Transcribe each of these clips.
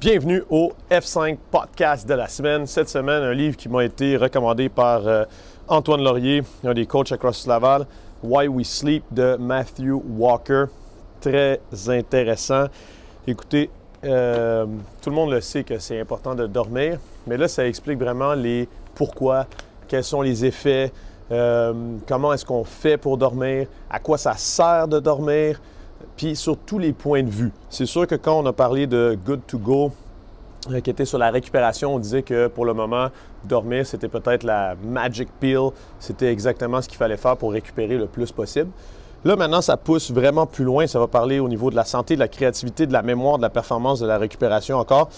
Bienvenue au F5 podcast de la semaine. Cette semaine, un livre qui m'a été recommandé par euh, Antoine Laurier, un des coachs à Cross Laval, Why We Sleep de Matthew Walker. Très intéressant. Écoutez, euh, tout le monde le sait que c'est important de dormir, mais là, ça explique vraiment les pourquoi, quels sont les effets, euh, comment est-ce qu'on fait pour dormir, à quoi ça sert de dormir puis sur tous les points de vue. C'est sûr que quand on a parlé de Good to Go, euh, qui était sur la récupération, on disait que pour le moment, dormir, c'était peut-être la magic pill, c'était exactement ce qu'il fallait faire pour récupérer le plus possible. Là, maintenant, ça pousse vraiment plus loin. Ça va parler au niveau de la santé, de la créativité, de la mémoire, de la performance, de la récupération encore.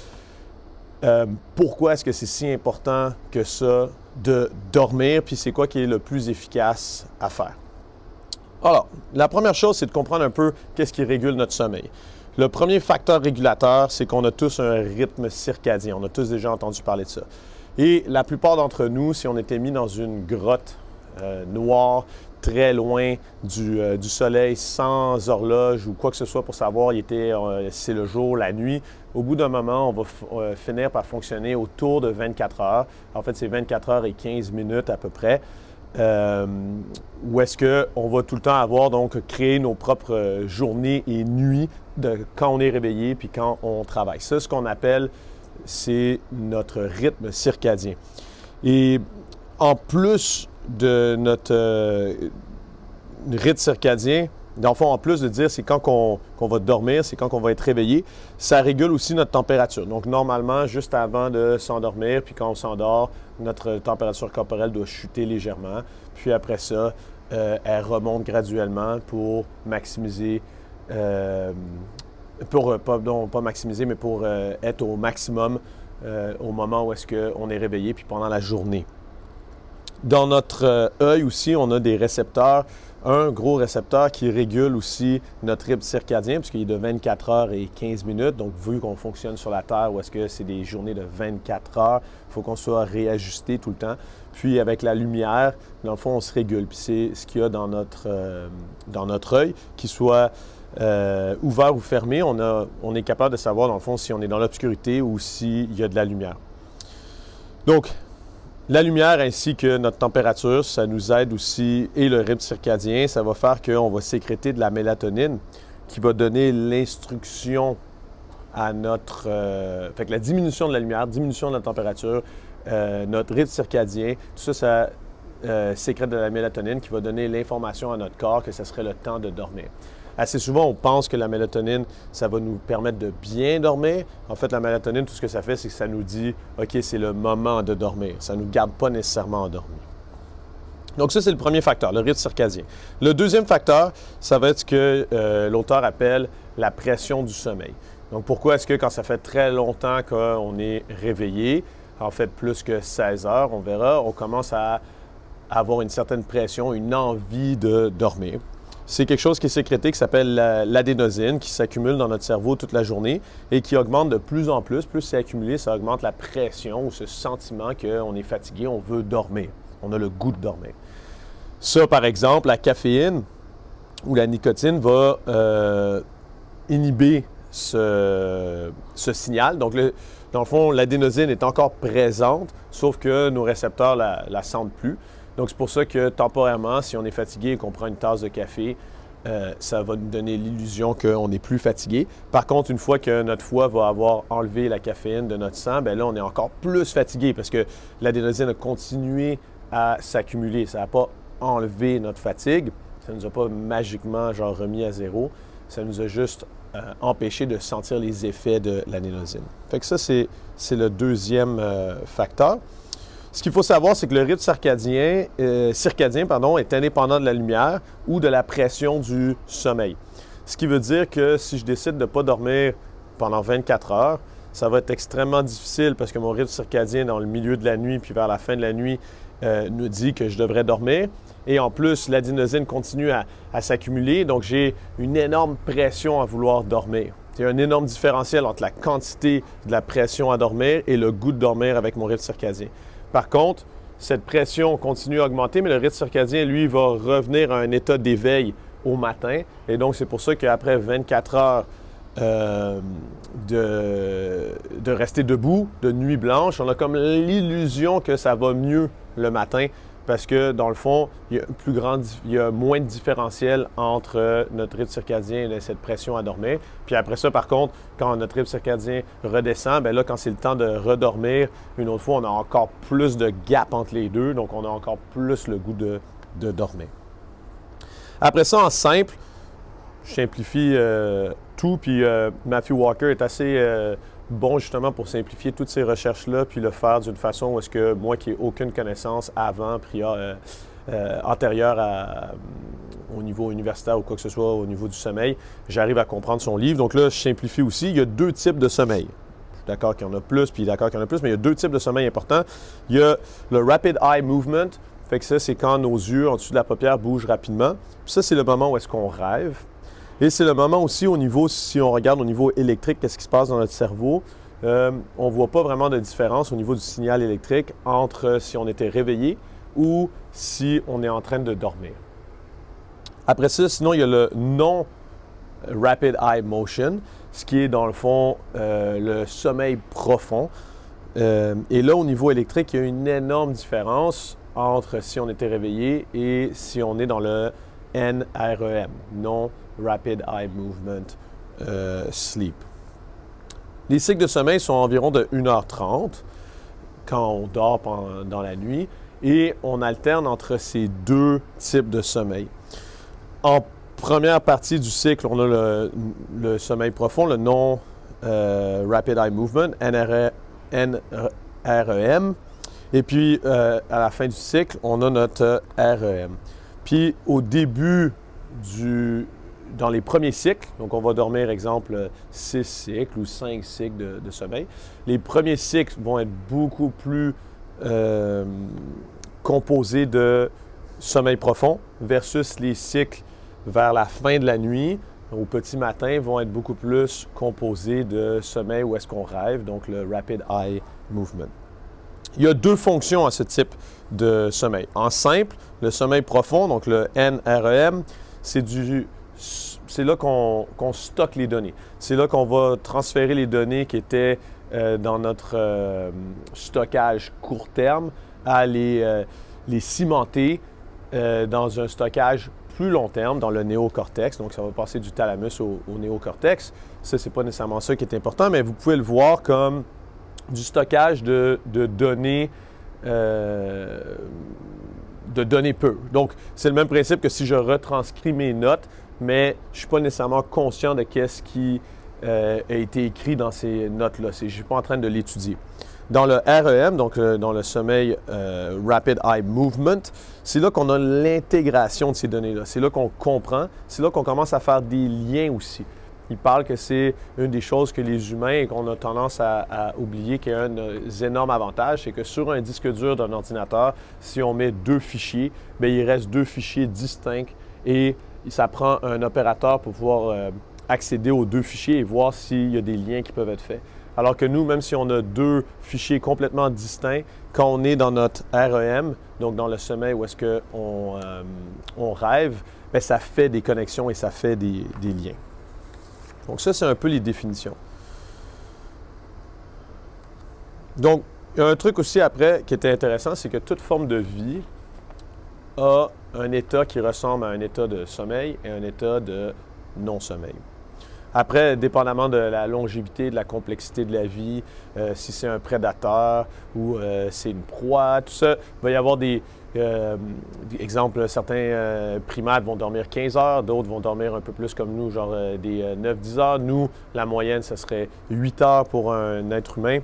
Euh, pourquoi est-ce que c'est si important que ça de dormir, puis c'est quoi qui est le plus efficace à faire? Alors, la première chose, c'est de comprendre un peu qu'est-ce qui régule notre sommeil. Le premier facteur régulateur, c'est qu'on a tous un rythme circadien. On a tous déjà entendu parler de ça. Et la plupart d'entre nous, si on était mis dans une grotte euh, noire, très loin euh, du, soleil, sans horloge ou quoi que ce soit pour savoir il était, euh, c'est le jour, la nuit, au bout d'un moment, on va finir par fonctionner autour de 24 heures. En fait, c'est 24 heures et 15 minutes à peu près. Euh, où est-ce qu'on va tout le temps avoir, donc, créer nos propres journées et nuits de quand on est réveillé puis quand on travaille. Ça, ce qu'on appelle, c'est notre rythme circadien. Et en plus de notre euh, rythme circadien, dans fond, en plus de dire c'est quand qu'on va dormir, c'est quand on va être réveillé, ça régule aussi notre température. Donc, normalement, juste avant de s'endormir, puis quand on s'endort, notre température corporelle doit chuter légèrement. Puis après ça, euh, elle remonte graduellement pour maximiser, euh, pour, euh, pas, pas maximiser, mais pour être au maximum au moment où est-ce qu'on est réveillé, puis pendant la journée. Dans notre œil aussi, on a des récepteurs un gros récepteur qui régule aussi notre rythme circadien, puisqu'il est de 24 heures et 15 minutes. Donc, vu qu'on fonctionne sur la Terre, où est-ce que c'est des journées de 24 heures, il faut qu'on soit réajusté tout le temps. Puis, avec la lumière, dans le fond, on se régule. Puis, c'est ce qu'il y a dans notre, euh, œil, qu'il soit euh, ouvert ou fermé. On, on est capable de savoir, dans le fond, si on est dans l'obscurité ou s'il y a de la lumière. Donc, la lumière ainsi que notre température, ça nous aide aussi, et le rythme circadien, ça va faire qu'on va sécréter de la mélatonine qui va donner l'instruction à notre... Euh, fait que la diminution de la lumière, diminution de la température, euh, notre rythme circadien, tout ça, ça euh, sécrète de la mélatonine qui va donner l'information à notre corps que ce serait le temps de dormir. Assez souvent, on pense que la mélatonine, ça va nous permettre de bien dormir. En fait, la mélatonine, tout ce que ça fait, c'est que ça nous dit, OK, c'est le moment de dormir. Ça ne nous garde pas nécessairement endormis. Donc ça, c'est le premier facteur, le rythme circadien. Le deuxième facteur, ça va être ce que euh, l'auteur appelle la pression du sommeil. Donc pourquoi est-ce que quand ça fait très longtemps qu'on est réveillé, en fait plus que 16 heures, on verra, on commence à avoir une certaine pression, une envie de dormir c'est quelque chose qui est sécrété qui s'appelle l'adénosine, qui s'accumule dans notre cerveau toute la journée et qui augmente de plus en plus. Plus c'est accumulé, ça augmente la pression ou ce sentiment qu'on est fatigué, on veut dormir. On a le goût de dormir. Ça, par exemple, la caféine ou la nicotine va euh, inhiber ce, signal. Donc, dans le fond, l'adénosine est encore présente, sauf que nos récepteurs la, la sentent plus. Donc, c'est pour ça que temporairement, si on est fatigué et qu'on prend une tasse de café, euh, ça va nous donner l'illusion qu'on n'est plus fatigué. Par contre, une fois que notre foie va avoir enlevé la caféine de notre sang, bien là, on est encore plus fatigué parce que l'adénosine a continué à s'accumuler. Ça n'a pas enlevé notre fatigue. Ça ne nous a pas magiquement genre remis à zéro. Ça nous a juste euh, empêché de sentir les effets de l'adénosine. Fait que ça, c'est le deuxième euh, facteur. Ce qu'il faut savoir, c'est que le rythme circadien, euh, circadien pardon, est indépendant de la lumière ou de la pression du sommeil. Ce qui veut dire que si je décide de ne pas dormir pendant 24 heures, ça va être extrêmement difficile parce que mon rythme circadien dans le milieu de la nuit puis vers la fin de la nuit euh, nous dit que je devrais dormir. Et en plus, l'adénosine continue à, à s'accumuler, donc j'ai une énorme pression à vouloir dormir. Il y a un énorme différentiel entre la quantité de la pression à dormir et le goût de dormir avec mon rythme circadien. Par contre, cette pression continue à augmenter, mais le rythme circadien, lui, va revenir à un état d'éveil au matin. Et donc, c'est pour ça qu'après 24 heures euh, de rester debout de nuit blanche. On a comme l'illusion que ça va mieux le matin parce que dans le fond, il y a, moins de différentiel entre euh, notre rythme circadien et cette pression à dormir. Puis après ça, par contre, quand notre rythme circadien redescend, bien là, quand c'est le temps de redormir, une autre fois, on a encore plus de gap entre les deux, donc on a encore plus le goût de, dormir. Après ça, en simple, je simplifie euh, tout, puis euh, Matthew Walker est assez bon justement pour simplifier toutes ces recherches-là, puis le faire d'une façon où est-ce que moi qui n'ai aucune connaissance avant, prior, euh, euh, antérieure à, au niveau universitaire ou quoi que ce soit au niveau du sommeil, j'arrive à comprendre son livre. Donc là, je simplifie aussi. Il y a deux types de sommeil. Je suis d'accord qu'il y en a plus, puis d'accord qu'il y en a plus, mais il y a deux types de sommeil importants. Il y a le rapid eye movement. Fait que ça, c'est quand nos yeux en dessous de la paupière bougent rapidement. Puis ça, c'est le moment où est-ce qu'on rêve. Et c'est le moment aussi au niveau, si on regarde au niveau électrique, qu'est-ce qui se passe dans notre cerveau? Euh, on ne voit pas vraiment de différence au niveau du signal électrique entre si on était réveillé ou si on est en train de dormir. Après ça, sinon, il y a le non rapid eye motion, ce qui est dans le fond euh, le sommeil profond. Euh, et là, au niveau électrique, il y a une énorme différence entre si on était réveillé et si on est dans le NREM, non Rapid Eye Movement euh, Sleep. Les cycles de sommeil sont environ de 1h30 quand on dort pendant, dans la nuit et on alterne entre ces deux types de sommeil. En première partie du cycle, on a le, sommeil profond, le non euh, Rapid Eye Movement, NREM. Et puis, euh, à la fin du cycle, on a notre REM. Puis, au début du, dans les premiers cycles, donc on va dormir, exemple, six cycles ou cinq cycles de, sommeil, les premiers cycles vont être beaucoup plus euh, composés de sommeil profond versus les cycles vers la fin de la nuit, au petit matin, vont être beaucoup plus composés de sommeil où est-ce qu'on rêve, donc le rapid eye movement. Il y a deux fonctions à ce type de sommeil. En simple, le sommeil profond, donc le NREM, c'est du c'est là qu'on stocke les données. C'est là qu'on va transférer les données qui étaient euh, dans notre euh, stockage court terme à les, euh, cimenter dans un stockage plus long terme dans le néocortex. Donc, ça va passer du thalamus au, néocortex. Ça, c'est pas nécessairement ça qui est important, mais vous pouvez le voir comme du stockage de, données de données peu. Donc, c'est le même principe que si je retranscris mes notes, mais je ne suis pas nécessairement conscient de ce qui euh, a été écrit dans ces notes-là. Je ne suis pas en train de l'étudier. Dans le REM, donc euh, dans le sommeil euh, Rapid Eye Movement, c'est là qu'on a l'intégration de ces données-là. C'est là qu'on comprend. C'est là qu'on commence à faire des liens aussi. Il parle que c'est une des choses que les humains et qu'on a tendance à, oublier, qui est un des énormes avantages, c'est que sur un disque dur d'un ordinateur, si on met deux fichiers, bien, il reste deux fichiers distincts et ça prend un opérateur pour pouvoir euh, accéder aux deux fichiers et voir s'il y a des liens qui peuvent être faits. Alors que nous, même si on a deux fichiers complètement distincts, quand on est dans notre REM, donc dans le sommeil où est-ce qu'on euh, on rêve, bien, ça fait des connexions et ça fait des, des liens. Donc ça, c'est un peu les définitions. Donc, il y a un truc aussi après qui était intéressant, c'est que toute forme de vie a un état qui ressemble à un état de sommeil et un état de non-sommeil. Après, dépendamment de la longévité, de la complexité de la vie, euh, si c'est un prédateur ou euh, c'est une proie, tout ça, il va y avoir des, euh, exemples, certains primates vont dormir 15 heures, d'autres vont dormir un peu plus comme nous, genre des 9-10 heures. Nous, la moyenne, ce serait 8 heures pour un être humain.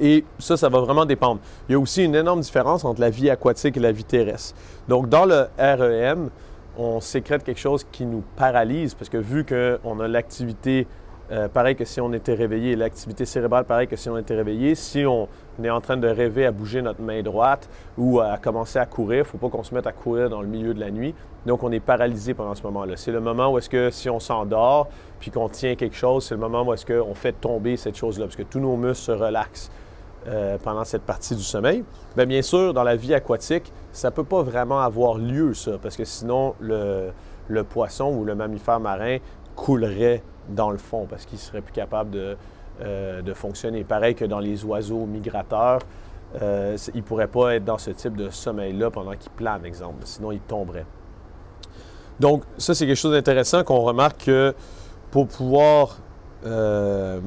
Et ça, ça va vraiment dépendre. Il y a aussi une énorme différence entre la vie aquatique et la vie terrestre. Donc, dans le REM, on sécrète quelque chose qui nous paralyse parce que vu qu'on a l'activité euh, pareil que si on était réveillé, l'activité cérébrale pareil que si on était réveillé, si on est en train de rêver à bouger notre main droite ou à commencer à courir, il ne faut pas qu'on se mette à courir dans le milieu de la nuit. Donc on est paralysé pendant ce moment-là. C'est le moment où est-ce que si on s'endort puis qu'on tient quelque chose, c'est le moment où est-ce qu'on fait tomber cette chose-là parce que tous nos muscles se relaxent. Euh, pendant cette partie du sommeil. Bien, bien sûr, dans la vie aquatique, ça ne peut pas vraiment avoir lieu, ça, parce que sinon, le, poisson ou le mammifère marin coulerait dans le fond parce qu'il ne serait plus capable de euh, de fonctionner. Pareil que dans les oiseaux migrateurs, euh, ils ne pourraient pas être dans ce type de sommeil-là pendant qu'ils planent, exemple, sinon ils tomberaient. Donc, ça, c'est quelque chose d'intéressant qu'on remarque que pour pouvoir euh,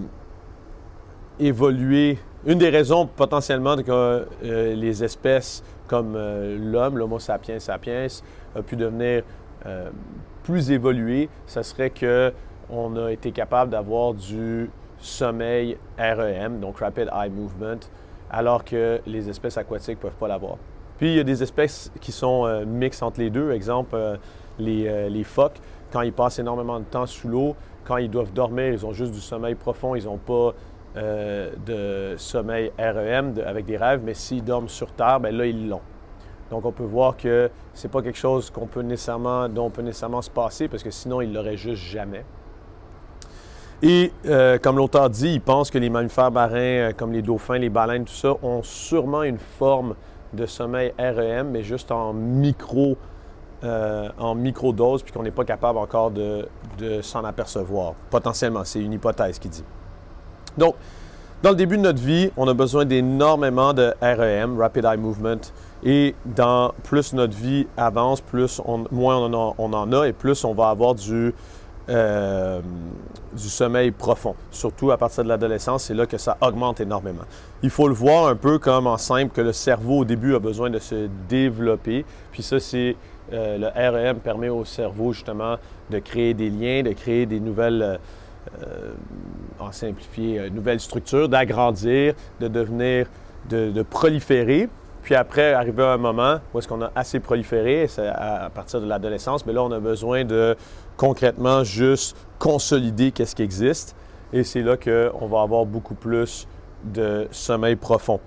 évoluer, une des raisons potentiellement que les espèces comme l'homme, l'Homo sapiens sapiens, a pu devenir plus évolué, ce serait qu'on a été capable d'avoir du sommeil REM, donc Rapid Eye Movement, alors que les espèces aquatiques ne peuvent pas l'avoir. Puis il y a des espèces qui sont euh, mixtes entre les deux. Exemple, euh, euh, les, phoques, quand ils passent énormément de temps sous l'eau, quand ils doivent dormir, ils ont juste du sommeil profond, ils n'ont pas de sommeil REM avec des rêves, mais s'ils dorment sur terre, bien là, ils l'ont. Donc, on peut voir que ce n'est pas quelque chose qu'on peut nécessairement, dont on peut nécessairement se passer parce que sinon, ils ne l'auraient juste jamais. Et euh, comme l'auteur dit, il pense que les mammifères marins, euh, comme les dauphins, les baleines, tout ça, ont sûrement une forme de sommeil REM, mais juste en micro, euh, en micro-dose, puis qu'on n'est pas capable encore de, s'en apercevoir. Potentiellement, c'est une hypothèse qui dit. Donc, dans le début de notre vie, on a besoin d'énormément de REM, Rapid Eye Movement, et dans plus notre vie avance, plus moins on en, a, et plus on va avoir du, euh, du sommeil profond. Surtout à partir de l'adolescence, c'est là que ça augmente énormément. Il faut le voir un peu comme en simple que le cerveau au début a besoin de se développer. Puis ça, c'est euh, le REM permet au cerveau justement de créer des liens, de créer des nouvelles, euh, en simplifié, nouvelles structures, d'agrandir, de devenir, de proliférer. Puis après, arriver à un moment où est-ce qu'on a assez proliféré, c'est à, partir de l'adolescence, mais là, on a besoin de concrètement juste consolider qu'est-ce qui existe. Et c'est là qu'on va avoir beaucoup plus de sommeil profond.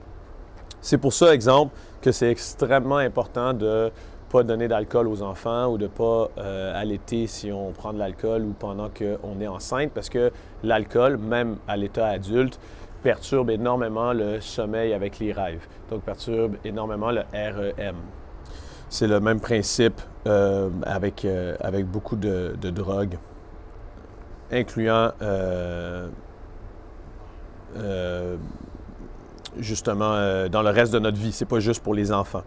C'est pour ça, exemple, que c'est extrêmement important de ne pas donner d'alcool aux enfants ou de ne pas euh, allaiter si on prend de l'alcool ou pendant qu'on est enceinte, parce que l'alcool, même à l'état adulte, perturbe énormément le sommeil avec les rêves. Donc, perturbe énormément le REM. C'est le même principe euh, avec, euh, avec beaucoup de, drogues, incluant euh, justement dans le reste de notre vie. C'est pas juste pour les enfants.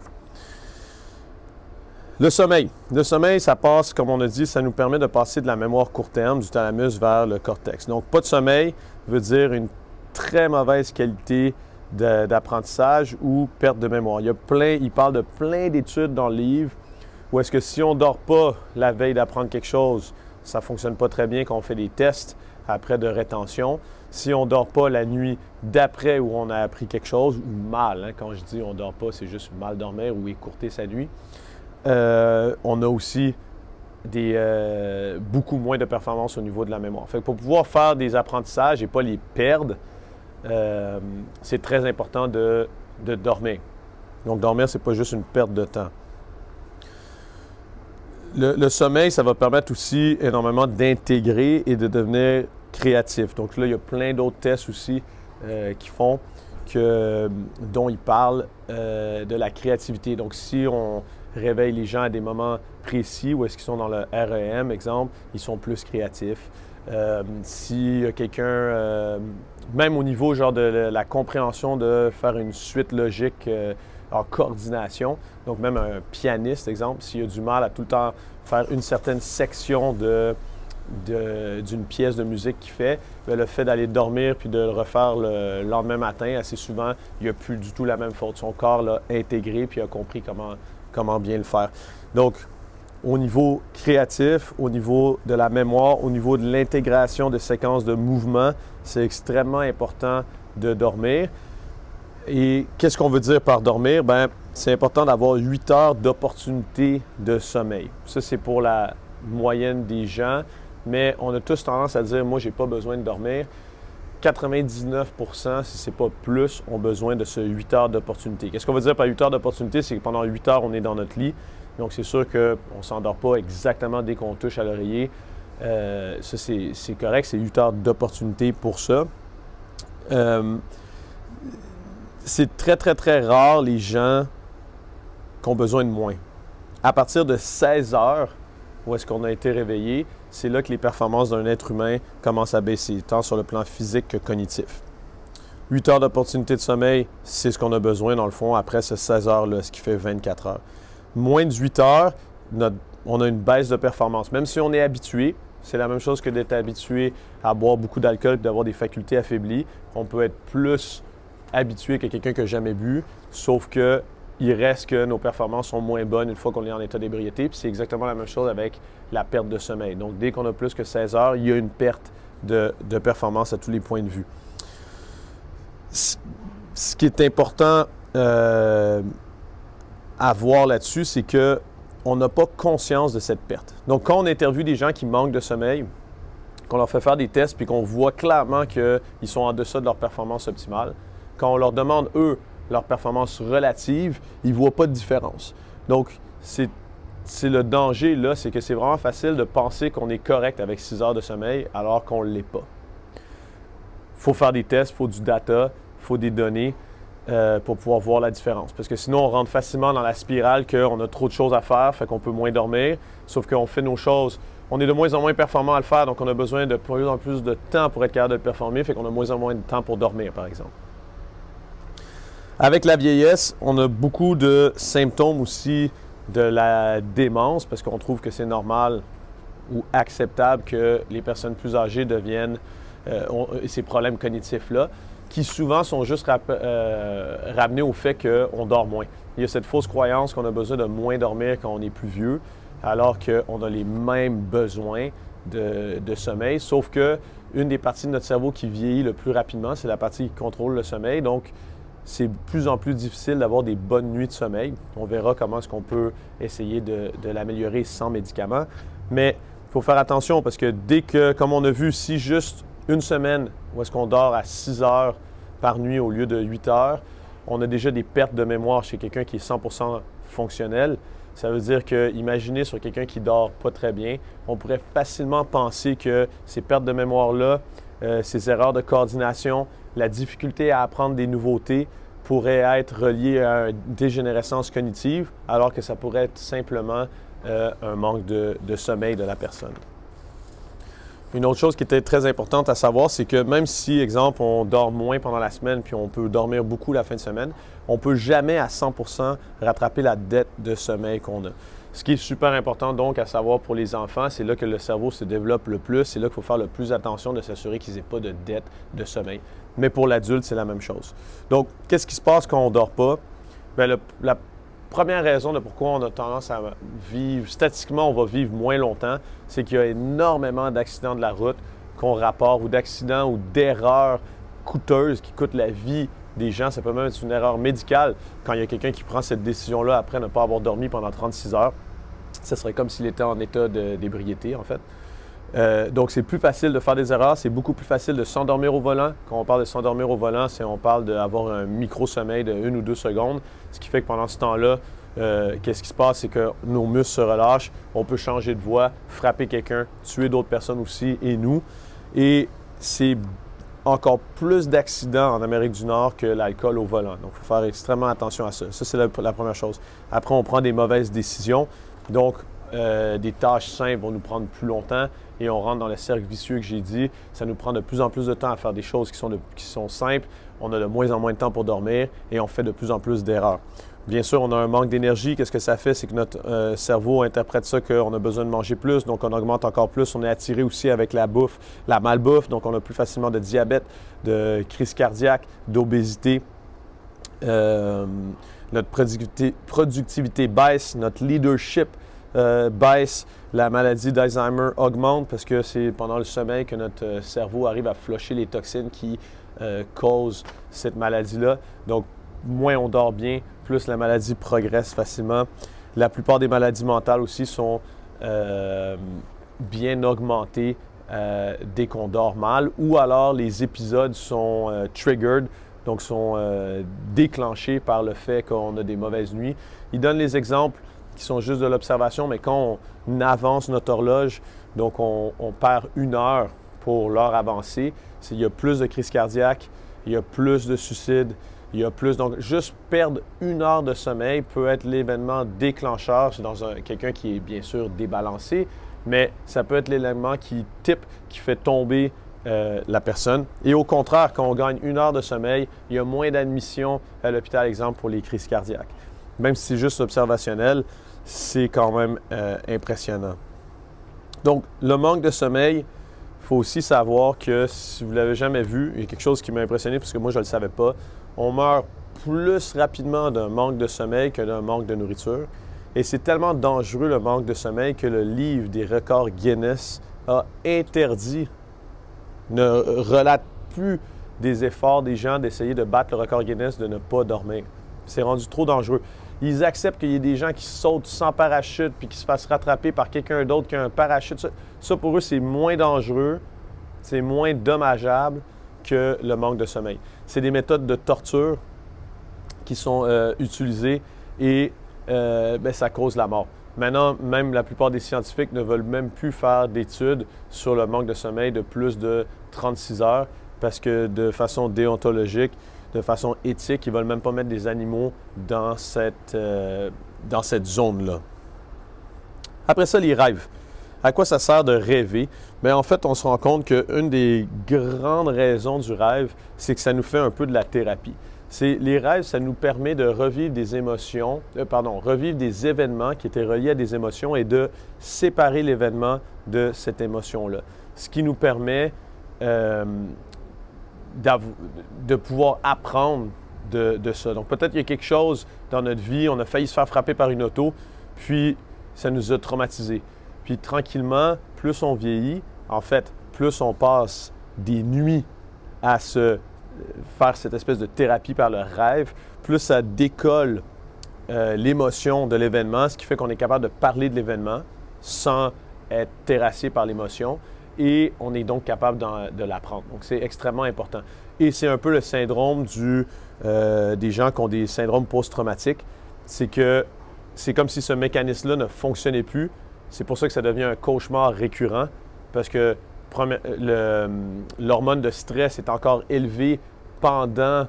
Le sommeil. Le sommeil, ça passe, comme on a dit, ça nous permet de passer de la mémoire court terme du thalamus vers le cortex. Donc, pas de sommeil veut dire une très mauvaise qualité d'apprentissage ou perte de mémoire. Il, parle de plein d'études dans le livre où est-ce que si on ne dort pas la veille d'apprendre quelque chose, ça ne fonctionne pas très bien quand on fait des tests après de rétention. Si on ne dort pas la nuit d'après où on a appris quelque chose, ou mal, hein, quand je dis on ne dort pas, c'est juste mal dormir ou écourter sa nuit, euh, on a aussi euh, beaucoup moins de performance au niveau de la mémoire. Fait pour pouvoir faire des apprentissages et pas les perdre, euh, c'est très important de, dormir. Donc, dormir, ce n'est pas juste une perte de temps. Le, sommeil, ça va permettre aussi énormément d'intégrer et de devenir créatif. Donc là, il y a plein d'autres tests aussi euh, qui font que, dont ils parlent euh, de la créativité. Donc si on réveille les gens à des moments précis où est-ce qu'ils sont dans le REM, exemple, ils sont plus créatifs. Euh, si quelqu'un, euh, même au niveau genre de la compréhension de faire une suite logique euh, en coordination, donc même un pianiste, exemple, s'il a du mal à tout le temps faire une certaine section de, d'une pièce de musique qu'il fait, ben, le fait d'aller dormir puis de le refaire le lendemain matin, assez souvent, il n'a plus du tout la même faute. Son corps l'a intégré puis a compris comment, comment bien le faire. Donc, au niveau créatif, au niveau de la mémoire, au niveau de l'intégration de séquences de mouvement, c'est extrêmement important de dormir. Et qu'est-ce qu'on veut dire par dormir? Ben, c'est important d'avoir 8 heures d'opportunité de sommeil. Ça, c'est pour la moyenne des gens, mais on a tous tendance à dire, moi, j'ai pas besoin de dormir. 99% si ce n'est pas plus, ont besoin de ce 8 heures d'opportunité. Qu'est-ce qu'on veut dire par 8 heures d'opportunité? C'est que pendant 8 heures, on est dans notre lit. Donc, c'est sûr qu'on ne s'endort pas exactement dès qu'on touche à l'oreiller. Euh, ça, c'est correct. C'est 8 heures d'opportunité pour ça. Euh, c'est très, très, très rare les gens qui ont besoin de moins. À partir de 16 heures, où est-ce qu'on a été réveillé, c'est là que les performances d'un être humain commencent à baisser, tant sur le plan physique que cognitif. 8 heures d'opportunité de sommeil, c'est ce qu'on a besoin dans le fond après ces 16 heures-là, ce qui fait 24 heures. Moins de 8 heures, on a une baisse de performance. Même si on est habitué, c'est la même chose que d'être habitué à boire beaucoup d'alcool et d'avoir des facultés affaiblies. On peut être plus habitué que quelqu'un qui n'a jamais bu, sauf que il reste que nos performances sont moins bonnes une fois qu'on est en état d'ébriété. Puis c'est exactement la même chose avec la perte de sommeil. Donc dès qu'on a plus que 16 heures, il y a une perte de, performance à tous les points de vue. Ce qui est important euh, à voir là-dessus, c'est que on n'a pas conscience de cette perte. Donc, quand on interviewe des gens qui manquent de sommeil, qu'on leur fait faire des tests, puis qu'on voit clairement qu'ils sont en deçà de leur performance optimale, quand on leur demande, eux, leur performance relative, ils ne voient pas de différence. Donc, c'est le danger là, c'est que c'est vraiment facile de penser qu'on est correct avec 6 heures de sommeil alors qu'on ne l'est pas. Il faut faire des tests, il faut du data, il faut des données euh, pour pouvoir voir la différence. Parce que sinon, on rentre facilement dans la spirale qu'on a trop de choses à faire, fait qu'on peut moins dormir, sauf qu'on fait nos choses. On est de moins en moins performant à le faire, donc on a besoin de plus en plus de temps pour être capable de performer, fait qu'on a moins en moins de temps pour dormir, par exemple. Avec la vieillesse, on a beaucoup de symptômes aussi de la démence parce qu'on trouve que c'est normal ou acceptable que les personnes plus âgées deviennent euh, ces problèmes cognitifs-là, qui souvent sont juste euh, ramenés au fait qu'on dort moins. Il y a cette fausse croyance qu'on a besoin de moins dormir quand on est plus vieux, alors qu'on a les mêmes besoins de, de, sommeil, sauf que une des parties de notre cerveau qui vieillit le plus rapidement, c'est la partie qui contrôle le sommeil. Donc, c'est de plus en plus difficile d'avoir des bonnes nuits de sommeil. On verra comment est-ce qu'on peut essayer de, l'améliorer sans médicaments. Mais il faut faire attention parce que dès que, comme on a vu, si juste une semaine où est-ce qu'on dort à 6 heures par nuit au lieu de 8 heures, on a déjà des pertes de mémoire chez quelqu'un qui est 100% fonctionnel. Ça veut dire que, imaginez sur quelqu'un qui dort pas très bien, on pourrait facilement penser que ces pertes de mémoire-là, euh, ces erreurs de coordination, la difficulté à apprendre des nouveautés pourrait être reliée à une dégénérescence cognitive, alors que ça pourrait être simplement euh, un manque de, sommeil de la personne. Une autre chose qui était très importante à savoir, c'est que même si, exemple, on dort moins pendant la semaine, puis on peut dormir beaucoup la fin de semaine, on ne peut jamais à 100% rattraper la dette de sommeil qu'on a. Ce qui est super important donc à savoir pour les enfants, c'est là que le cerveau se développe le plus, c'est là qu'il faut faire le plus attention de s'assurer qu'ils n'aient pas de dette de sommeil. Mais pour l'adulte, c'est la même chose. Donc, qu'est-ce qui se passe quand on ne dort pas? Bien, la première raison de pourquoi on a tendance à vivre, statistiquement, on va vivre moins longtemps, c'est qu'il y a énormément d'accidents de la route qu'on rapporte ou d'accidents ou d'erreurs coûteuses qui coûtent la vie des gens. Ça peut même être une erreur médicale quand il y a quelqu'un qui prend cette décision-là après ne pas avoir dormi pendant 36 heures. Ce serait comme s'il était en état d'ébriété, en fait. Euh, donc, c'est plus facile de faire des erreurs, c'est beaucoup plus facile de s'endormir au volant. Quand on parle de s'endormir au volant, c'est on parle d'avoir un micro-sommeil de une ou deux secondes, ce qui fait que pendant ce temps-là, euh, qu'est-ce qui se passe? C'est que nos muscles se relâchent, on peut changer de voie, frapper quelqu'un, tuer d'autres personnes aussi et nous. Et c'est encore plus d'accidents en Amérique du Nord que l'alcool au volant. Donc, il faut faire extrêmement attention à ça. Ça, c'est la, première chose. Après, on prend des mauvaises décisions. Donc, euh, des tâches simples vont nous prendre plus longtemps et on rentre dans le cercle vicieux que j'ai dit. Ça nous prend de plus en plus de temps à faire des choses qui sont, qui sont simples. On a de moins en moins de temps pour dormir et on fait de plus en plus d'erreurs. Bien sûr, on a un manque d'énergie. Qu'est-ce que ça fait? C'est que notre euh, cerveau interprète ça qu'on a besoin de manger plus, donc on augmente encore plus. On est attiré aussi avec la bouffe, la malbouffe, donc on a plus facilement de diabète, de crise cardiaque, d'obésité. Euh, notre productivité, baisse, notre leadership euh, baisse, la maladie d'Alzheimer augmente parce que c'est pendant le sommeil que notre cerveau arrive à flusher les toxines qui causent cette maladie-là. Donc, moins on dort bien, plus la maladie progresse facilement. La plupart des maladies mentales aussi sont euh, bien augmentées euh, dès qu'on dort mal ou alors les épisodes sont euh, triggered, donc sont déclenchés par le fait qu'on a des mauvaises nuits. Il donne les exemples qui sont juste de l'observation, mais quand on avance notre horloge, donc on, perd une heure pour l'heure avancée, il y a plus de crises cardiaques, il y a plus de suicides, il y a plus. Donc, juste perdre une heure de sommeil peut être l'événement déclencheur dans quelqu'un qui est bien sûr débalancé, mais ça peut être l'élément qui type, qui fait tomber euh, la personne. Et au contraire, quand on gagne une heure de sommeil, il y a moins d'admission à l'hôpital, exemple, pour les crises cardiaques. Même si c'est juste observationnel, c'est quand même euh, impressionnant. Donc, le manque de sommeil, il faut aussi savoir que si vous ne l'avez jamais vu, il y a quelque chose qui m'a impressionné parce que moi, je ne le savais pas. On meurt plus rapidement d'un manque de sommeil que d'un manque de nourriture. Et c'est tellement dangereux le manque de sommeil que le livre des records Guinness a interdit, ne relate plus des efforts des gens d'essayer de battre le record Guinness de ne pas dormir. C'est rendu trop dangereux. Ils acceptent qu'il y ait des gens qui sautent sans parachute puis qui se fassent rattraper par quelqu'un d'autre qui a un parachute. Ça, pour eux, c'est moins dangereux, c'est moins dommageable que le manque de sommeil. C'est des méthodes de torture qui sont euh, utilisées et euh, ben, ça cause la mort. Maintenant, même la plupart des scientifiques ne veulent même plus faire d'études sur le manque de sommeil de plus de 36 heures parce que de façon déontologique, de façon éthique, ils ne veulent même pas mettre des animaux dans cette, euh, dans cette zone-là. Après ça, les rêves. À quoi ça sert de rêver? Bien, en fait, on se rend compte qu'une des grandes raisons du rêve, c'est que ça nous fait un peu de la thérapie. Les rêves, ça nous permet de revivre des émotions, euh, pardon, revivre des événements qui étaient reliés à des émotions et de séparer l'événement de cette émotion-là. Ce qui nous permet euh, de pouvoir apprendre de, ça. Donc peut-être qu'il y a quelque chose dans notre vie, on a failli se faire frapper par une auto, puis ça nous a traumatisés. Puis tranquillement, plus on vieillit, en fait, plus on passe des nuits à se faire cette espèce de thérapie par le rêve, plus ça décolle euh, l'émotion de l'événement, ce qui fait qu'on est capable de parler de l'événement sans être terrassé par l'émotion et on est donc capable de l'apprendre. Donc c'est extrêmement important. Et c'est un peu le syndrome euh, des gens qui ont des syndromes post-traumatiques. C'est que c'est comme si ce mécanisme-là ne fonctionnait plus. C'est pour ça que ça devient un cauchemar récurrent parce que l'hormone de stress est encore élevée pendant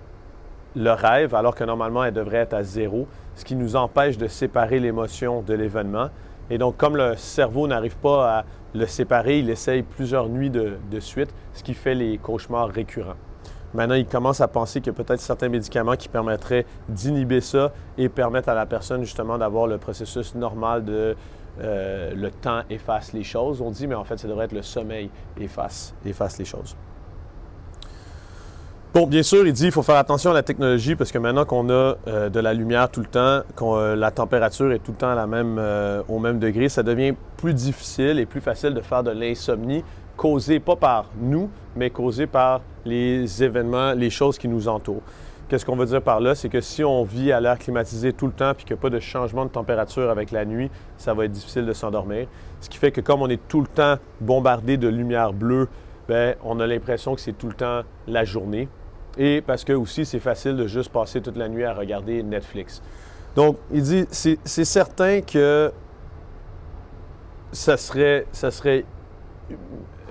le rêve, alors que normalement elle devrait être à zéro, ce qui nous empêche de séparer l'émotion de l'événement. Et donc, comme le cerveau n'arrive pas à le séparer, il essaye plusieurs nuits de, suite, ce qui fait les cauchemars récurrents. Maintenant, il commence à penser qu'il y a peut-être certains médicaments qui permettraient d'inhiber ça et permettre à la personne justement d'avoir le processus normal de euh, le temps efface les choses, on dit, mais en fait, ça devrait être le sommeil efface, efface les choses. Bon, bien sûr, il dit qu'il faut faire attention à la technologie parce que maintenant qu'on a euh, de la lumière tout le temps, que euh, la température est tout le temps la même, au même degré, ça devient plus difficile et plus facile de faire de l'insomnie causée pas par nous, mais causée par les événements, les choses qui nous entourent. Qu'est-ce qu'on veut dire par là? C'est que si on vit à l'air climatisé tout le temps puis qu'il n'y a pas de changement de température avec la nuit, ça va être difficile de s'endormir. Ce qui fait que comme on est tout le temps bombardé de lumière bleue, bien, on a l'impression que c'est tout le temps la journée. Et parce que aussi, c'est facile de juste passer toute la nuit à regarder Netflix. Donc, il dit, c'est certain que ça serait, ça serait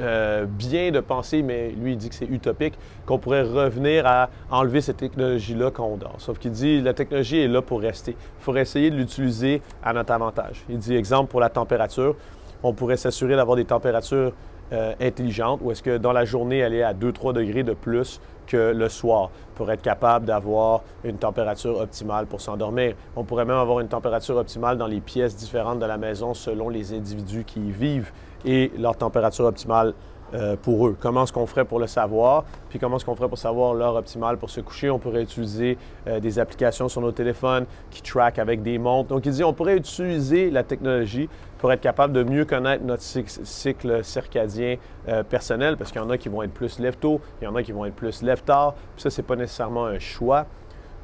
euh, bien de penser, mais lui, il dit que c'est utopique, qu'on pourrait revenir à enlever cette technologie-là quand on dort. Sauf qu'il dit la technologie est là pour rester. Il faut essayer de l'utiliser à notre avantage. Il dit, exemple, pour la température, on pourrait s'assurer d'avoir des températures euh, intelligentes, ou est-ce que dans la journée, elle est à 2-3 degrés de plus que le soir pour être capable d'avoir une température optimale pour s'endormir? On pourrait même avoir une température optimale dans les pièces différentes de la maison selon les individus qui y vivent et leur température optimale euh, pour eux. Comment est-ce qu'on ferait pour le savoir? Puis comment est-ce qu'on ferait pour savoir l'heure optimale pour se coucher? On pourrait utiliser euh, des applications sur nos téléphones qui traquent avec des montres. Donc, il dit on pourrait utiliser la technologie pour être capable de mieux connaître notre cycle circadien euh, personnel, parce qu'il y en a qui vont être plus lève-tôt, il y en a qui vont être plus lève-tard. Puis ça, c'est pas nécessairement un choix.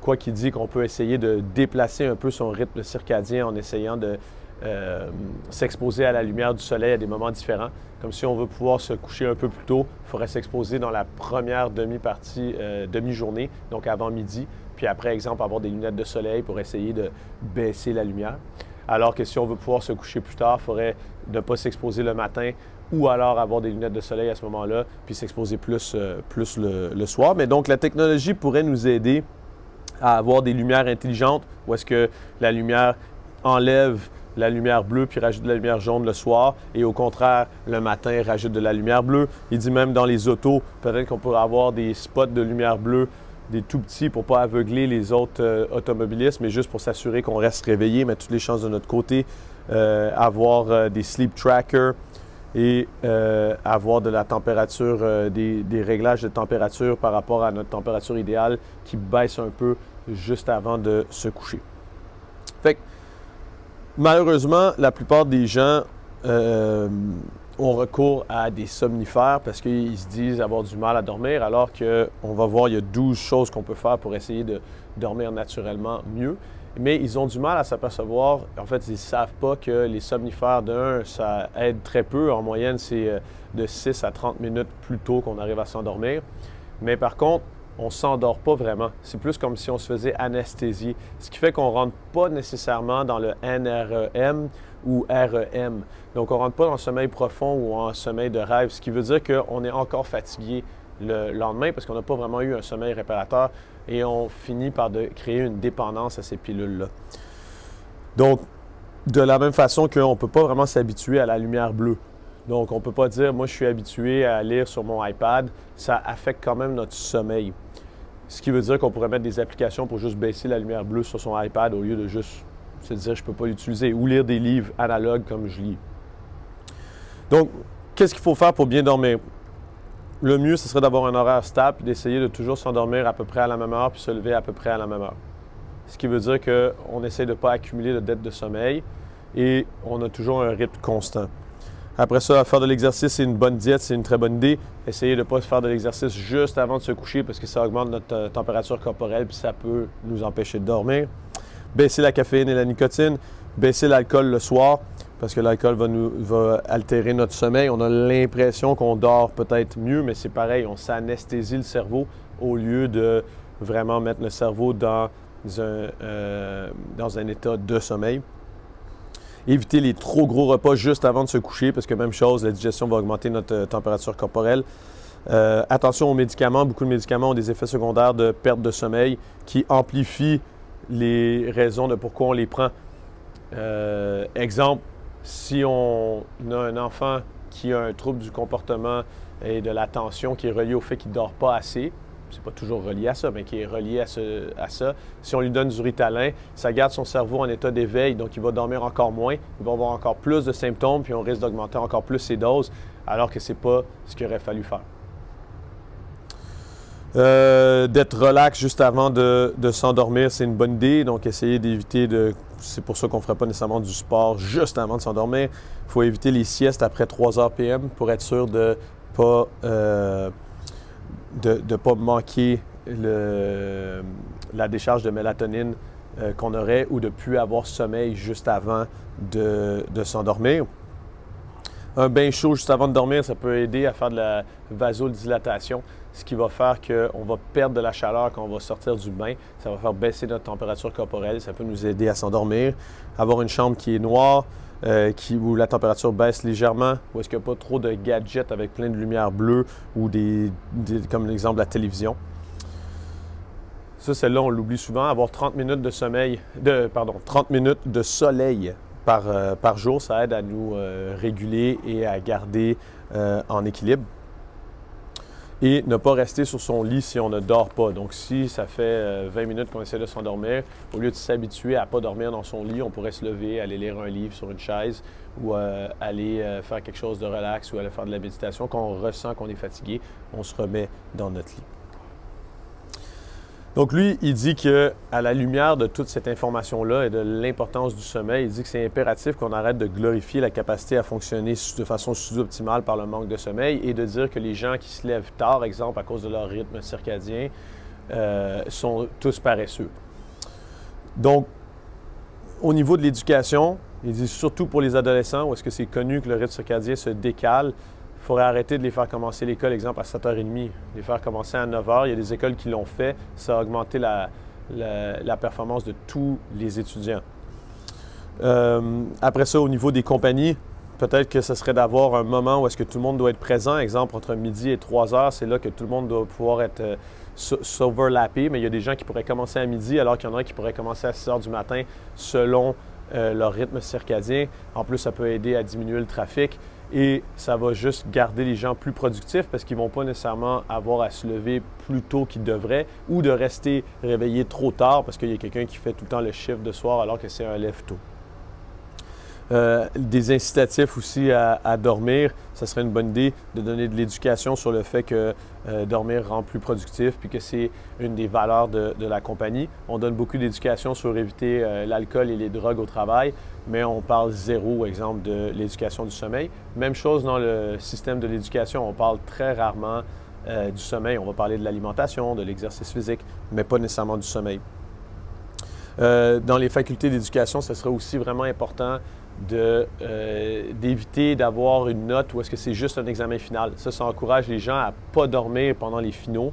Quoi qu'il dit qu'on peut essayer de déplacer un peu son rythme circadien en essayant de euh, s'exposer à la lumière du soleil à des moments différents. Comme si on veut pouvoir se coucher un peu plus tôt, il faudrait s'exposer dans la première demi-partie, euh, demi-journée, donc avant midi, puis après, exemple, avoir des lunettes de soleil pour essayer de baisser la lumière. Alors que si on veut pouvoir se coucher plus tard, il faudrait ne pas s'exposer le matin ou alors avoir des lunettes de soleil à ce moment-là, puis s'exposer plus, euh, plus le, soir. Mais donc, la technologie pourrait nous aider à avoir des lumières intelligentes, où est-ce que la lumière enlève la lumière bleue puis rajoute de la lumière jaune le soir et au contraire, le matin, rajoute de la lumière bleue. Il dit même dans les autos, peut-être qu'on pourrait avoir des spots de lumière bleue, des tout petits pour pas aveugler les autres euh, automobilistes, mais juste pour s'assurer qu'on reste réveillé, mettre toutes les chances de notre côté, euh, avoir euh, des sleep trackers et avoir de la température, des, réglages de température par rapport à notre température idéale qui baisse un peu juste avant de se coucher. Fait que, malheureusement, la plupart des gens euh, ont recours à des somnifères parce qu'ils se disent avoir du mal à dormir, alors qu'on va voir, il y a 12 choses qu'on peut faire pour essayer de dormir naturellement mieux. Mais ils ont du mal à s'apercevoir, en fait, ils ne savent pas que les somnifères, d'un, ça aide très peu. En moyenne, c'est euh, de 6 à 30 minutes plus tôt qu'on arrive à s'endormir. Mais par contre, on s'endort pas vraiment. C'est plus comme si on se faisait anesthésier. Ce qui fait qu'on ne rentre pas nécessairement dans le NREM ou REM. Donc, on ne rentre pas dans le sommeil profond ou en sommeil de rêve, ce qui veut dire qu'on est encore fatigué le lendemain parce qu'on n'a pas vraiment eu un sommeil réparateur et on finit par créer une dépendance à ces pilules-là. Donc, de la même façon qu'on ne peut pas vraiment s'habituer à la lumière bleue. Donc, on ne peut pas dire, moi, je suis habitué à lire sur mon iPad. Ça affecte quand même notre sommeil. Ce qui veut dire qu'on pourrait mettre des applications pour juste baisser la lumière bleue sur son iPad au lieu de juste se dire, je ne peux pas l'utiliser, ou lire des livres analogues comme je lis. Donc, qu'est-ce qu'il faut faire pour bien dormir? Le mieux, ce serait d'avoir un horaire stable et d'essayer de toujours s'endormir à peu près à la même heure puis se lever à peu près à la même heure. Ce qui veut dire qu'on essaie de ne pas accumuler de dettes de sommeil et on a toujours un rythme constant. Après ça, faire de l'exercice, c'est une bonne diète, c'est une très bonne idée. Essayez de ne pas faire de l'exercice juste avant de se coucher parce que ça augmente notre euh, température corporelle puis ça peut nous empêcher de dormir. Baisser la caféine et la nicotine. Baisser l'alcool le soir parce que l'alcool va, va altérer notre sommeil. On a l'impression qu'on dort peut-être mieux, mais c'est pareil, on s'anesthésie le cerveau au lieu de vraiment mettre le cerveau dans euh, dans un état de sommeil. Éviter les trop gros repas juste avant de se coucher parce que même chose, la digestion va augmenter notre euh, température corporelle. Euh, attention aux médicaments. Beaucoup de médicaments ont des effets secondaires de perte de sommeil qui amplifient les raisons de pourquoi on les prend. Euh, exemple, si on a un enfant qui a un trouble du comportement et de l'attention qui est relié au fait qu'il ne dort pas assez, c'est pas toujours relié à ça, mais qui est relié à, ça. Si on lui donne du ritalin, ça garde son cerveau en état d'éveil, donc il va dormir encore moins, il va avoir encore plus de symptômes, puis on risque d'augmenter encore plus ses doses, alors que ce n'est pas ce qu'il aurait fallu faire. Euh, d'être relax juste avant de, s'endormir, c'est une bonne idée. Donc, essayer d'éviter de. C'est pour ça qu'on ne ferait pas nécessairement du sport juste avant de s'endormir. Il faut éviter les siestes après 3 heures PM pour être sûr de ne pas euh, de ne pas manquer la décharge de mélatonine euh, qu'on aurait ou de ne plus avoir sommeil juste avant de, s'endormir. Un bain chaud juste avant de dormir, ça peut aider à faire de la vasodilatation, ce qui va faire qu'on va perdre de la chaleur quand on va sortir du bain. Ça va faire baisser notre température corporelle, ça peut nous aider à s'endormir. Avoir une chambre qui est noire, euh, où la température baisse légèrement, où est-ce qu'il n'y a pas trop de gadgets avec plein de lumière bleue ou des, comme l'exemple de la télévision. Ça, celle-là, on l'oublie souvent. Avoir 30 minutes de sommeil, de, pardon, 30 minutes de soleil par, euh, par jour, ça aide à nous euh, réguler et à garder en équilibre et ne pas rester sur son lit si on ne dort pas. Donc, si ça fait 20 euh, minutes qu'on essaie de s'endormir, au lieu de s'habituer à ne pas dormir dans son lit, on pourrait se lever, aller lire un livre sur une chaise ou euh, aller euh, faire quelque chose de relax ou aller faire de la méditation. Quand on ressent qu'on est fatigué, on se remet dans notre lit. Donc lui, il dit que à la lumière de toute cette information-là et de l'importance du sommeil, il dit que c'est impératif qu'on arrête de glorifier la capacité à fonctionner de façon sous-optimale par le manque de sommeil et de dire que les gens qui se lèvent tard, exemple à cause de leur rythme circadien, euh, sont tous paresseux. Donc, au niveau de l'éducation, il dit surtout pour les adolescents, où est-ce que c'est connu que le rythme circadien se décale, il faudrait arrêter de les faire commencer l'école, exemple, à 7h30, les faire commencer à 9h. Il y a des écoles qui l'ont fait. Ça a augmenté la, performance de tous les étudiants. Euh, après ça, au niveau des compagnies, peut-être que ce serait d'avoir un moment où est-ce que tout le monde doit être présent. Exemple, entre midi et 3 h c'est là que tout le monde doit pouvoir être euh, s'overlapper. Mais il y a des gens qui pourraient commencer à midi, alors qu'il y en a qui pourraient commencer à 6 h du matin selon euh, leur rythme circadien. En plus, ça peut aider à diminuer le trafic et ça va juste garder les gens plus productifs parce qu'ils ne vont pas nécessairement avoir à se lever plus tôt qu'ils devraient ou de rester réveillés trop tard parce qu'il y a quelqu'un qui fait tout le temps le chiffre de soir alors que c'est un lève tôt. Euh, des incitatifs aussi à, dormir, ça serait une bonne idée de donner de l'éducation sur le fait que euh, dormir rend plus productif, puis que c'est une des valeurs de, la compagnie. On donne beaucoup d'éducation sur éviter euh, l'alcool et les drogues au travail, mais on parle zéro, exemple, de l'éducation du sommeil. Même chose dans le système de l'éducation, on parle très rarement du sommeil. On va parler de l'alimentation, de l'exercice physique, mais pas nécessairement du sommeil. dans les facultés d'éducation, ce serait aussi vraiment important euh, d'éviter d'avoir une note ou est-ce que c'est juste un examen final. Ça, ça encourage les gens à ne pas dormir pendant les finaux.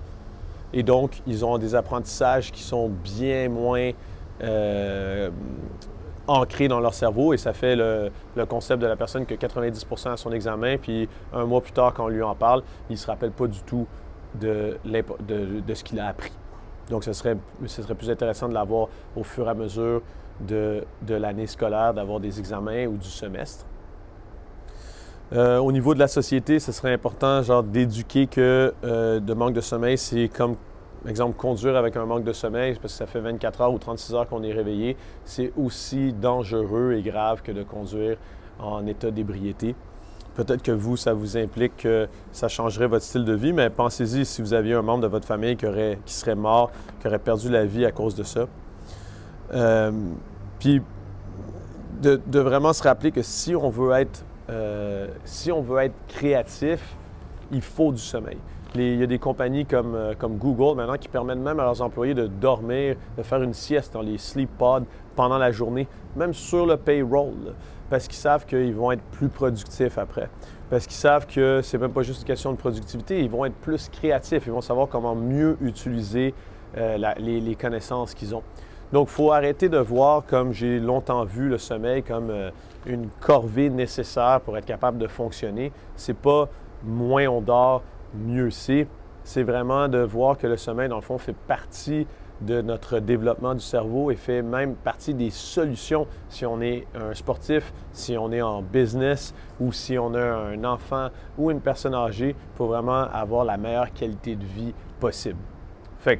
Et donc, ils ont des apprentissages qui sont bien moins euh, ancrés dans leur cerveau. Et ça fait le, concept de la personne que 90% à son examen, puis un mois plus tard, quand on lui en parle, il ne se rappelle pas du tout de, ce qu'il a appris. Donc, ce serait plus intéressant de l'avoir au fur et à mesure de, l'année scolaire, d'avoir des examens ou du semestre. Euh, au niveau de la société, ce serait important d'éduquer que euh, de manque de sommeil, c'est comme exemple conduire avec un manque de sommeil parce que ça fait 24 heures ou 36 heures qu'on est réveillé, c'est aussi dangereux et grave que de conduire en état d'ébriété. Peut-être que vous, ça vous implique que ça changerait votre style de vie, mais pensez-y si vous aviez un membre de votre famille qui, qui serait mort, qui aurait perdu la vie à cause de ça. Euh, puis de, vraiment se rappeler que si on veut être, euh, créatif, il faut du sommeil. il y a des compagnies comme, euh, comme, Google maintenant qui permettent même à leurs employés de dormir, de faire une sieste dans les sleep pods pendant la journée, même sur le payroll, parce qu'ils savent qu'ils vont être plus productifs après. Parce qu'ils savent que c'est même pas juste une question de productivité, ils vont être plus créatifs, ils vont savoir comment mieux utiliser les, connaissances qu'ils ont. Donc, il faut arrêter de voir, comme j'ai longtemps vu, le sommeil comme euh, une corvée nécessaire pour être capable de fonctionner. C'est pas moins on dort, mieux c'est. C'est vraiment de voir que le sommeil, dans le fond, fait partie de notre développement du cerveau et fait même partie des solutions si on est un sportif, si on est en business ou si on a un enfant ou une personne âgée pour vraiment avoir la meilleure qualité de vie possible. Fait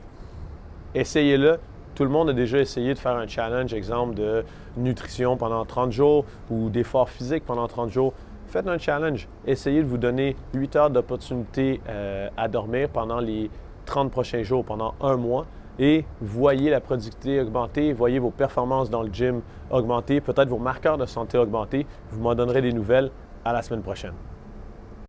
essayez-le, tout le monde a déjà essayé de faire un challenge, exemple de nutrition pendant 30 jours ou d'effort physique pendant 30 jours. Faites un challenge. Essayez de vous donner 8 heures d'opportunité euh, à dormir pendant les 30 prochains jours, pendant un mois. Et voyez la productivité augmenter, voyez vos performances dans le gym augmenter, peut-être vos marqueurs de santé augmenter. Vous m'en donnerez des nouvelles. À la semaine prochaine.